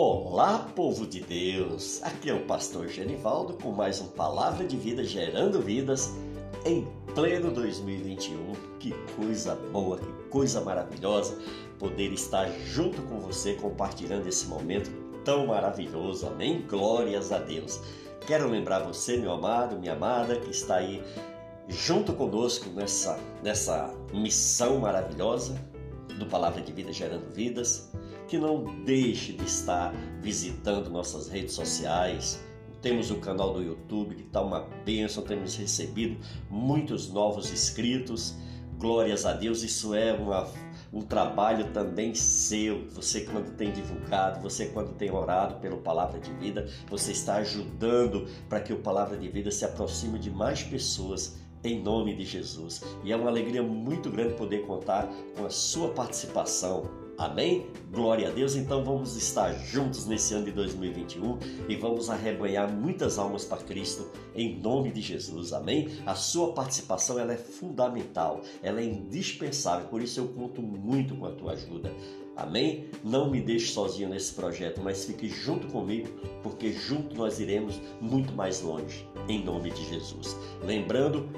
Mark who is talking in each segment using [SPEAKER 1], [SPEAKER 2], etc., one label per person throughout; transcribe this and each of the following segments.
[SPEAKER 1] Olá, povo de Deus! Aqui é o pastor Genivaldo com mais um Palavra de Vida gerando vidas em pleno 2021. Que coisa boa, que coisa maravilhosa poder estar junto com você compartilhando esse momento tão maravilhoso. Amém? Glórias a Deus. Quero lembrar você, meu amado, minha amada, que está aí junto conosco nessa, nessa missão maravilhosa do Palavra de Vida Gerando Vidas, que não deixe de estar visitando nossas redes sociais. Temos o canal do YouTube que está uma bênção, temos recebido muitos novos inscritos. Glórias a Deus, isso é uma, um trabalho também seu. Você quando tem divulgado, você quando tem orado pelo Palavra de Vida, você está ajudando para que o Palavra de Vida se aproxime de mais pessoas em nome de Jesus. E é uma alegria muito grande poder contar com a sua participação. Amém? Glória a Deus. Então vamos estar juntos nesse ano de 2021 e vamos arrebanhar muitas almas para Cristo em nome de Jesus. Amém? A sua participação ela é fundamental, ela é indispensável. Por isso eu conto muito com a tua ajuda. Amém? Não me deixe sozinho nesse projeto, mas fique junto comigo, porque junto nós iremos muito mais longe, em nome de Jesus. Lembrando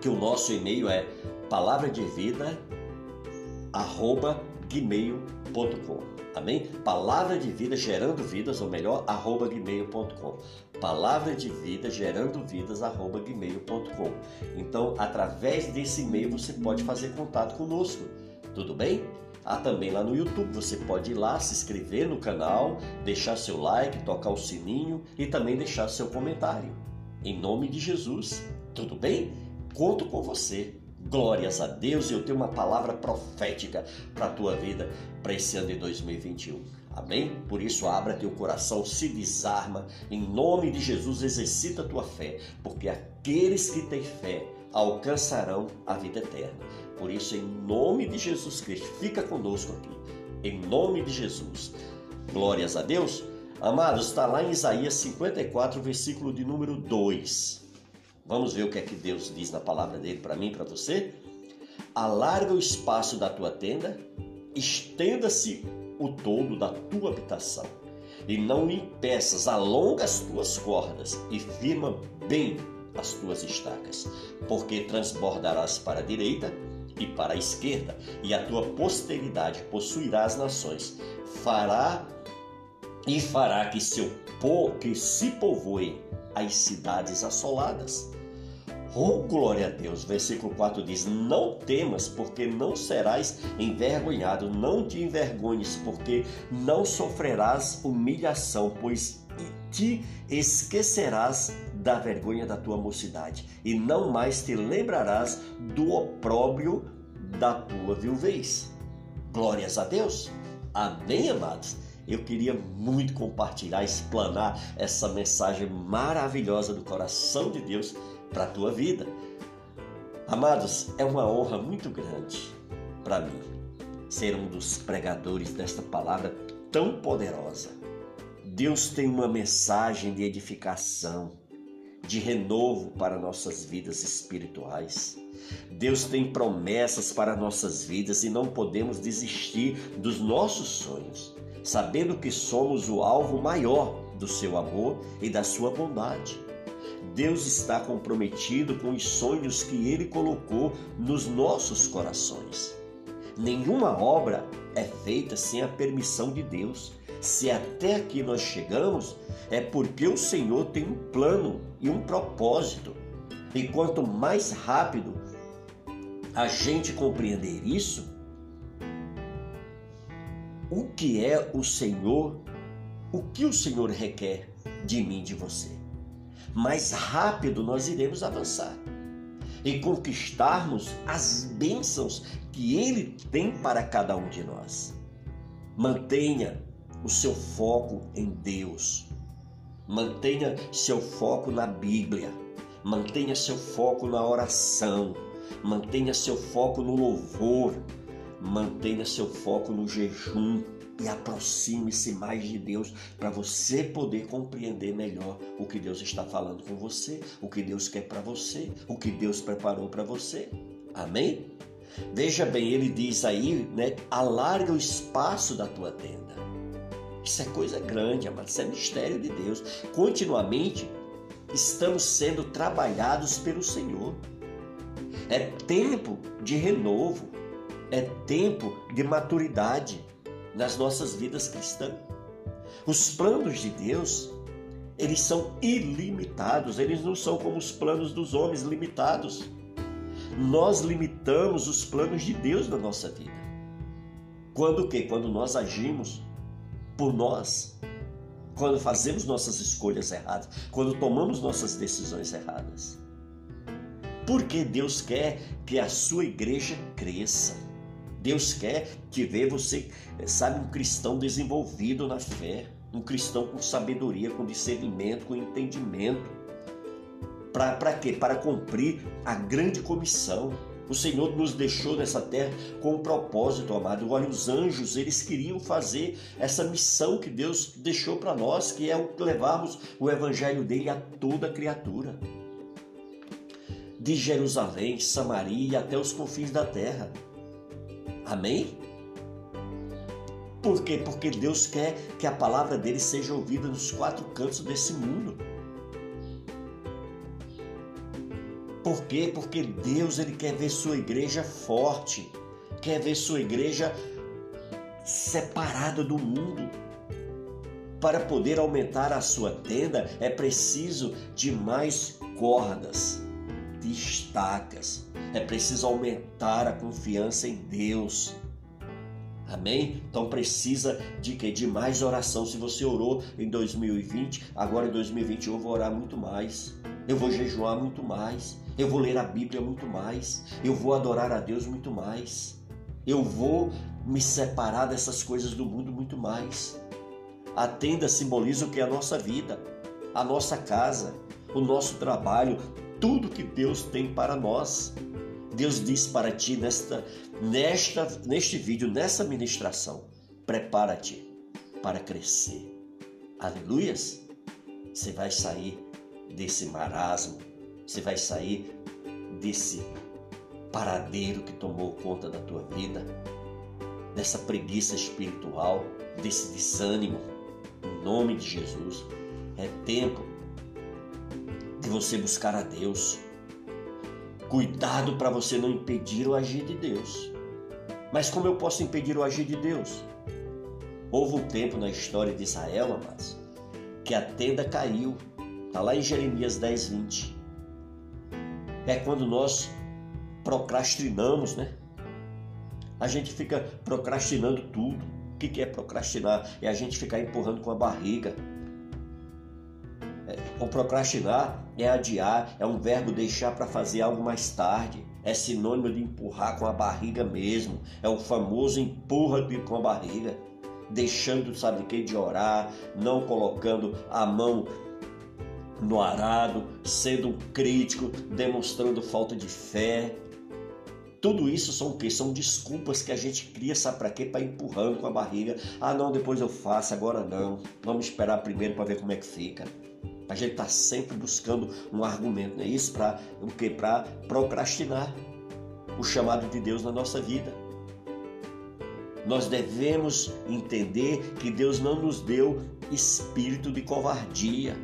[SPEAKER 1] que o nosso e-mail é palavra de vida arroba gmail.com Amém? Palavra de vida gerando vidas, ou melhor, arroba gmail.com. Palavra de vida gerando vidas, arroba gmail.com. Então, através desse e-mail você pode fazer contato conosco. Tudo bem? Há também lá no YouTube, você pode ir lá, se inscrever no canal, deixar seu like, tocar o sininho e também deixar seu comentário. Em nome de Jesus, tudo bem? Conto com você. Glórias a Deus, eu tenho uma palavra profética para a tua vida para esse ano de 2021. Amém? Por isso, abra teu coração, se desarma, em nome de Jesus, exercita a tua fé, porque aqueles que têm fé alcançarão a vida eterna. Por isso, em nome de Jesus Cristo, fica conosco aqui, em nome de Jesus. Glórias a Deus. Amados, está lá em Isaías 54, versículo de número 2. Vamos ver o que é que Deus diz na palavra dele para mim, para você? Alarga o espaço da tua tenda, estenda-se o todo da tua habitação, e não lhe impeças, alonga as tuas cordas e firma bem as tuas estacas, porque transbordarás para a direita e para a esquerda, e a tua posteridade possuirá as nações, fará e fará que seu que se povoe as cidades assoladas. Oh, glória a Deus! Versículo 4 diz: Não temas, porque não serás envergonhado, não te envergonhes, porque não sofrerás humilhação, pois te esquecerás da vergonha da tua mocidade, e não mais te lembrarás do opróbrio da tua viuvez. Glórias a Deus! Amém, amados? Eu queria muito compartilhar, explanar essa mensagem maravilhosa do coração de Deus para a tua vida. Amados, é uma honra muito grande para mim ser um dos pregadores desta palavra tão poderosa. Deus tem uma mensagem de edificação, de renovo para nossas vidas espirituais. Deus tem promessas para nossas vidas e não podemos desistir dos nossos sonhos, sabendo que somos o alvo maior do seu amor e da sua bondade. Deus está comprometido com os sonhos que Ele colocou nos nossos corações. Nenhuma obra é feita sem a permissão de Deus. Se até aqui nós chegamos, é porque o Senhor tem um plano e um propósito. E quanto mais rápido a gente compreender isso, o que é o Senhor, o que o Senhor requer de mim, de você mais rápido nós iremos avançar e conquistarmos as bênçãos que Ele tem para cada um de nós. Mantenha o seu foco em Deus. Mantenha seu foco na Bíblia. Mantenha seu foco na oração. Mantenha seu foco no louvor. Mantenha seu foco no jejum e aproxime-se mais de Deus para você poder compreender melhor o que Deus está falando com você, o que Deus quer para você, o que Deus preparou para você. Amém? Veja bem, ele diz aí, né? Alarga o espaço da tua tenda. Isso é coisa grande, amado. Isso é mistério de Deus. Continuamente estamos sendo trabalhados pelo Senhor. É tempo de renovo, é tempo de maturidade nas nossas vidas cristãs. Os planos de Deus, eles são ilimitados, eles não são como os planos dos homens limitados. Nós limitamos os planos de Deus na nossa vida. Quando o quê? Quando nós agimos por nós, quando fazemos nossas escolhas erradas, quando tomamos nossas decisões erradas. Porque Deus quer que a sua igreja cresça. Deus quer que vê você, sabe, um cristão desenvolvido na fé, um cristão com sabedoria, com discernimento, com entendimento. Para quê? Para cumprir a grande comissão. O Senhor nos deixou nessa terra com um propósito, amado. Olha, os anjos, eles queriam fazer essa missão que Deus deixou para nós, que é levarmos o evangelho dele a toda criatura. De Jerusalém, Samaria e até os confins da terra. Amém? Por quê? Porque Deus quer que a palavra dele seja ouvida nos quatro cantos desse mundo. Por quê? Porque Deus ele quer ver sua igreja forte, quer ver sua igreja separada do mundo. Para poder aumentar a sua tenda é preciso de mais cordas, de estacas. É preciso aumentar a confiança em Deus. Amém? Então precisa de que de mais oração. Se você orou em 2020, agora em 2021 eu vou orar muito mais. Eu vou jejuar muito mais. Eu vou ler a Bíblia muito mais. Eu vou adorar a Deus muito mais. Eu vou me separar dessas coisas do mundo muito mais. A tenda simboliza o que é a nossa vida, a nossa casa, o nosso trabalho, tudo que Deus tem para nós. Deus diz para ti nesta, nesta, neste vídeo, nessa ministração: prepara-te para crescer. Aleluias! Você vai sair desse marasmo, você vai sair desse paradeiro que tomou conta da tua vida, dessa preguiça espiritual, desse desânimo. Em nome de Jesus, é tempo de você buscar a Deus. Cuidado para você não impedir o agir de Deus. Mas como eu posso impedir o agir de Deus? Houve um tempo na história de Israel, amados, que a tenda caiu Está lá em Jeremias 10, 20. É quando nós procrastinamos, né? A gente fica procrastinando tudo. O que é procrastinar? É a gente ficar empurrando com a barriga. O procrastinar é adiar, é um verbo deixar para fazer algo mais tarde. É sinônimo de empurrar com a barriga mesmo. É o famoso empurra com a barriga. Deixando, sabe quê? De orar, não colocando a mão no arado, sendo crítico, demonstrando falta de fé. Tudo isso são o quê? São desculpas que a gente cria, sabe para quê? Para empurrando com a barriga. Ah, não, depois eu faço, agora não. Vamos esperar primeiro para ver como é que fica. A gente está sempre buscando um argumento, não é isso? Para o quê? Para procrastinar o chamado de Deus na nossa vida. Nós devemos entender que Deus não nos deu espírito de covardia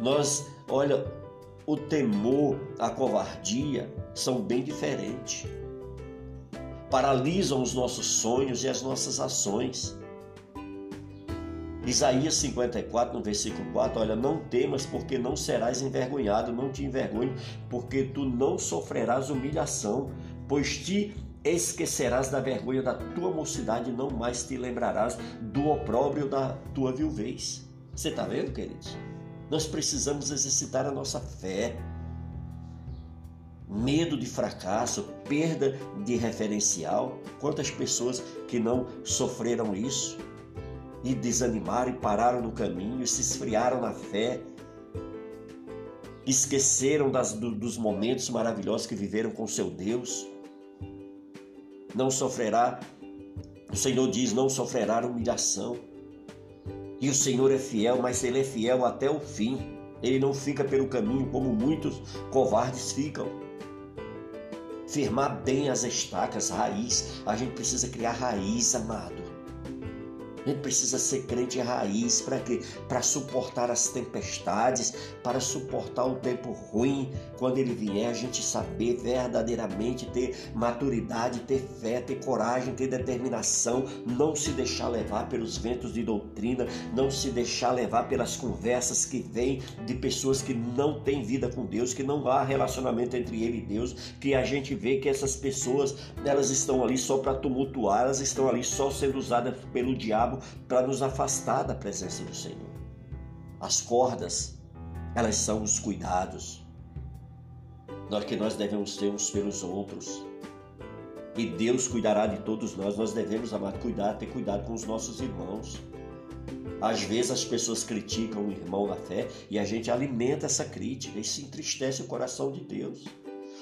[SPEAKER 1] Nós, olha, o temor, a covardia são bem diferentes. Paralisam os nossos sonhos e as nossas ações. Isaías 54, no versículo 4, olha, não temas porque não serás envergonhado, não te envergonhe, porque tu não sofrerás humilhação, pois te esquecerás da vergonha da tua mocidade não mais te lembrarás do opróbrio da tua viuvez. Você está vendo, queridos? Nós precisamos exercitar a nossa fé. Medo de fracasso, perda de referencial. Quantas pessoas que não sofreram isso e desanimaram e pararam no caminho, se esfriaram na fé, esqueceram das, do, dos momentos maravilhosos que viveram com seu Deus. Não sofrerá, o Senhor diz, não sofrerá humilhação. E o Senhor é fiel, mas Ele é fiel até o fim. Ele não fica pelo caminho como muitos covardes ficam. firmar bem as estacas, raiz. A gente precisa criar raiz, amado. Gente precisa ser crente raiz para quê? Para suportar as tempestades, para suportar o tempo ruim. Quando ele vier, a gente saber verdadeiramente ter maturidade, ter fé, ter coragem, ter determinação, não se deixar levar pelos ventos de doutrina, não se deixar levar pelas conversas que vêm de pessoas que não têm vida com Deus, que não há relacionamento entre ele e Deus, que a gente vê que essas pessoas, elas estão ali só para tumultuar, elas estão ali só sendo usadas pelo diabo para nos afastar da presença do Senhor. As cordas, elas são os cuidados que nós devemos ter uns pelos outros. E Deus cuidará de todos nós. Nós devemos, amar, cuidar, ter cuidado com os nossos irmãos. Às vezes as pessoas criticam o irmão na fé e a gente alimenta essa crítica e se entristece o coração de Deus.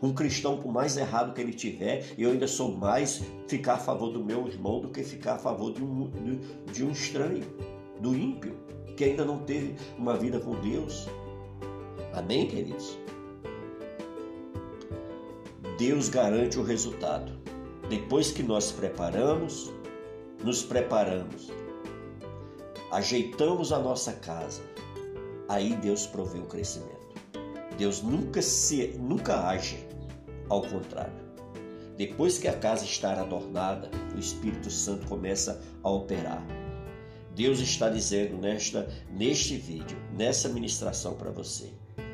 [SPEAKER 1] Um cristão, por mais errado que ele tiver, eu ainda sou mais ficar a favor do meu irmão do que ficar a favor de um, de, de um estranho, do ímpio, que ainda não teve uma vida com Deus. Amém, queridos? Deus garante o resultado. Depois que nós preparamos, nos preparamos, ajeitamos a nossa casa, aí Deus provê o crescimento. Deus nunca se nunca age ao contrário. Depois que a casa está adornada, o Espírito Santo começa a operar. Deus está dizendo nesta neste vídeo, nessa ministração para você,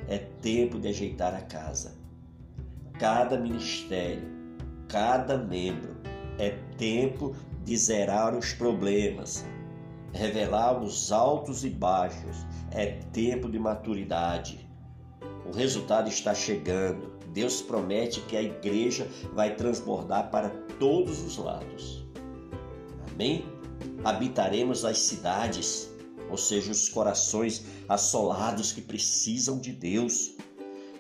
[SPEAKER 1] é tempo de ajeitar a casa. Cada ministério, cada membro, é tempo de zerar os problemas, revelar os altos e baixos, é tempo de maturidade o resultado está chegando. Deus promete que a igreja vai transbordar para todos os lados. Amém? Habitaremos as cidades, ou seja, os corações assolados que precisam de Deus.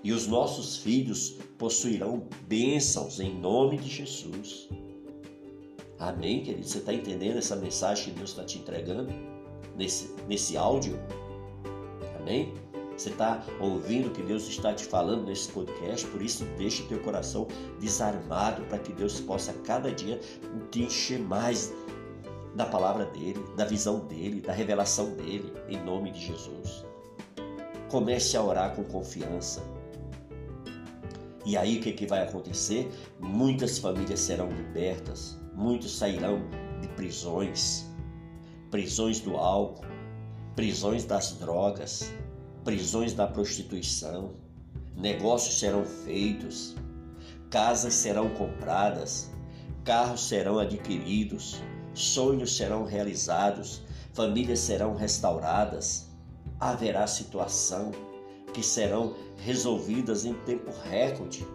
[SPEAKER 1] E os nossos filhos possuirão bênçãos em nome de Jesus. Amém, querido? Você está entendendo essa mensagem que Deus está te entregando nesse, nesse áudio? Amém? Você está ouvindo o que Deus está te falando nesse podcast, por isso deixe teu coração desarmado para que Deus possa cada dia te encher mais da palavra dele, da visão dele, da revelação dele, em nome de Jesus. Comece a orar com confiança. E aí o que, que vai acontecer? Muitas famílias serão libertas, muitos sairão de prisões, prisões do álcool, prisões das drogas, prisões da prostituição, negócios serão feitos, casas serão compradas, carros serão adquiridos, sonhos serão realizados, famílias serão restauradas, haverá situação que serão resolvidas em tempo recorde.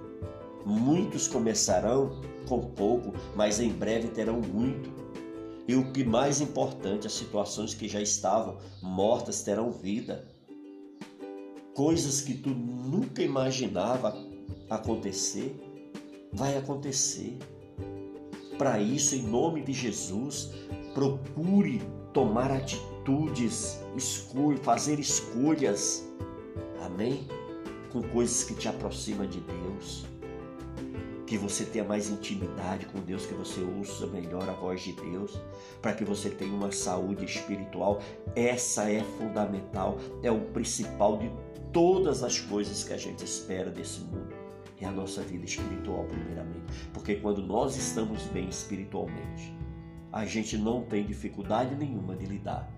[SPEAKER 1] Muitos começarão com pouco, mas em breve terão muito. E o que mais importante, as situações que já estavam mortas terão vida coisas que tu nunca imaginava acontecer, vai acontecer. Para isso, em nome de Jesus, procure tomar atitudes, escolhe, fazer escolhas. Amém? Com coisas que te aproximam de Deus. Que você tenha mais intimidade com Deus, que você ouça melhor a voz de Deus, para que você tenha uma saúde espiritual. Essa é fundamental, é o principal de todas as coisas que a gente espera desse mundo. É a nossa vida espiritual, primeiramente. Porque quando nós estamos bem espiritualmente, a gente não tem dificuldade nenhuma de lidar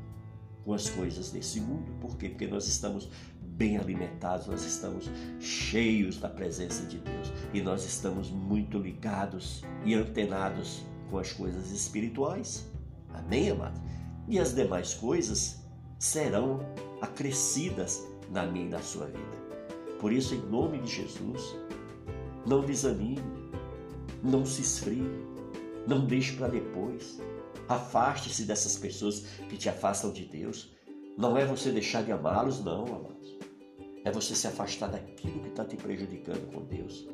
[SPEAKER 1] com as coisas desse mundo. Por quê? Porque nós estamos bem alimentados, nós estamos cheios da presença de Deus e nós estamos muito ligados e antenados com as coisas espirituais. Amém, amado? E as demais coisas serão acrescidas na minha e na sua vida. Por isso, em nome de Jesus, não desanime, não se esfrie, não deixe para depois. Afaste-se dessas pessoas que te afastam de Deus. Não é você deixar de amá-los, não, amados. É você se afastar daquilo que está te prejudicando com Deus.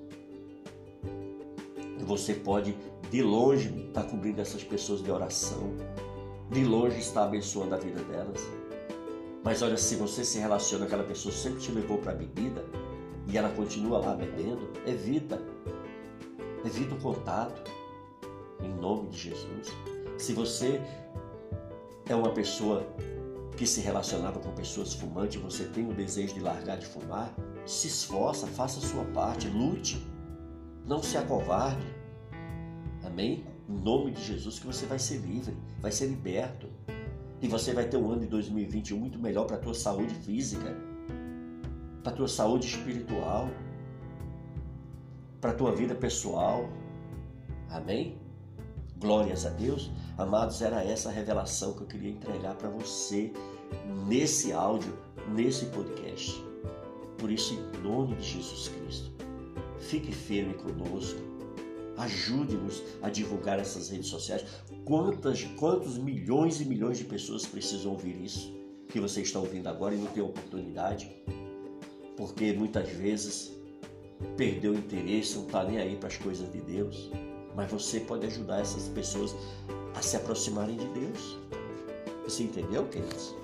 [SPEAKER 1] Você pode, de longe, estar tá cobrindo essas pessoas de oração, de longe estar abençoando a vida delas. Mas olha, se você se relaciona com aquela pessoa sempre te levou para a bebida e ela continua lá bebendo, evita. evita o contato, em nome de Jesus. Se você é uma pessoa que se relacionava com pessoas fumantes, você tem o desejo de largar de fumar, se esforça, faça a sua parte, lute, não se acovarde. Amém? Em nome de Jesus, que você vai ser livre, vai ser liberto. E você vai ter um ano de 2021 muito melhor para a tua saúde física, para a tua saúde espiritual, para a tua vida pessoal. Amém? Glórias a Deus. Amados, era essa a revelação que eu queria entregar para você nesse áudio, nesse podcast. Por isso, em nome de Jesus Cristo, fique firme conosco. Ajude-nos a divulgar essas redes sociais. Quantas, quantos milhões e milhões de pessoas precisam ouvir isso que você está ouvindo agora e não tem oportunidade? Porque muitas vezes perdeu o interesse, não está nem aí para as coisas de Deus mas você pode ajudar essas pessoas a se aproximarem de Deus. Você entendeu, queridos?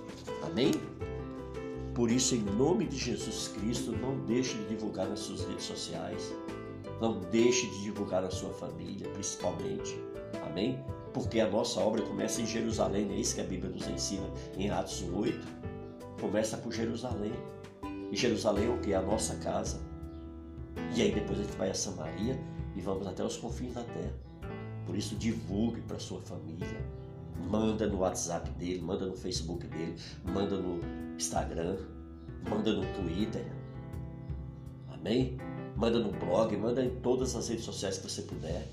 [SPEAKER 1] Amém? Por isso, em nome de Jesus Cristo, não deixe de divulgar nas suas redes sociais. Não deixe de divulgar a sua família, principalmente. Amém? Porque a nossa obra começa em Jerusalém, é isso que a Bíblia nos ensina em Atos 8. Começa por Jerusalém. E Jerusalém é o que? É a nossa casa. E aí depois a gente vai a Samaria e vamos até os confins da terra. Por isso, divulgue para sua família. Manda no WhatsApp dele, manda no Facebook dele, manda no Instagram, manda no Twitter. Amém? Manda no blog, manda em todas as redes sociais que você puder.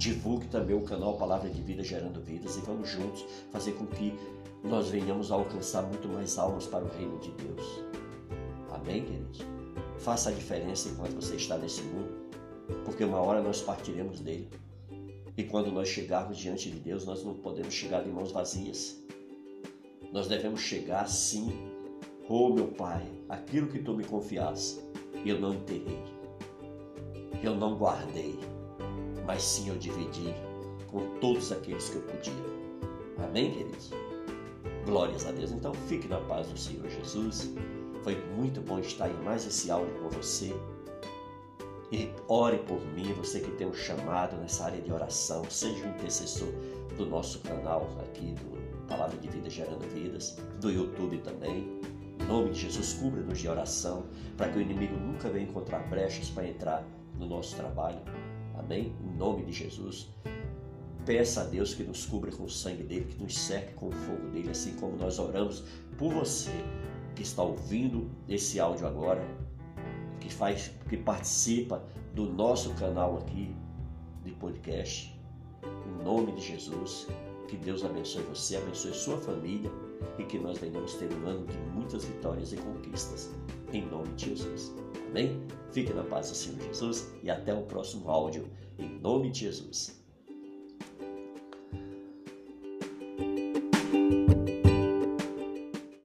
[SPEAKER 1] Divulgue também o canal Palavra de Vida Gerando Vidas e vamos juntos fazer com que nós venhamos a alcançar muito mais almas para o reino de Deus. Amém, queridos? Faça a diferença enquanto você está nesse mundo porque uma hora nós partiremos dele. E quando nós chegarmos diante de Deus, nós não podemos chegar de mãos vazias. Nós devemos chegar sim, oh meu Pai, aquilo que tu me confiaste, eu não enterrei, eu não guardei, mas sim eu dividi com todos aqueles que eu podia. Amém, queridos? Glórias a Deus. Então fique na paz do Senhor Jesus. Foi muito bom estar em mais esse áudio com você. E ore por mim, você que tem um chamado nessa área de oração, seja um intercessor do nosso canal aqui do Palavra de Vida Gerando Vidas, do YouTube também. Em nome de Jesus, cubra-nos de oração, para que o inimigo nunca venha encontrar brechas para entrar no nosso trabalho. Amém? Em nome de Jesus. Peça a Deus que nos cubra com o sangue dele, que nos cerque com o fogo dele, assim como nós oramos por você que está ouvindo esse áudio agora que faz, que participa do nosso canal aqui de podcast. Em nome de Jesus, que Deus abençoe você, abençoe sua família e que nós venhamos ter um ano de muitas vitórias e conquistas. Em nome de Jesus. Amém? Fique na paz do Senhor Jesus e até o próximo áudio. Em nome de Jesus.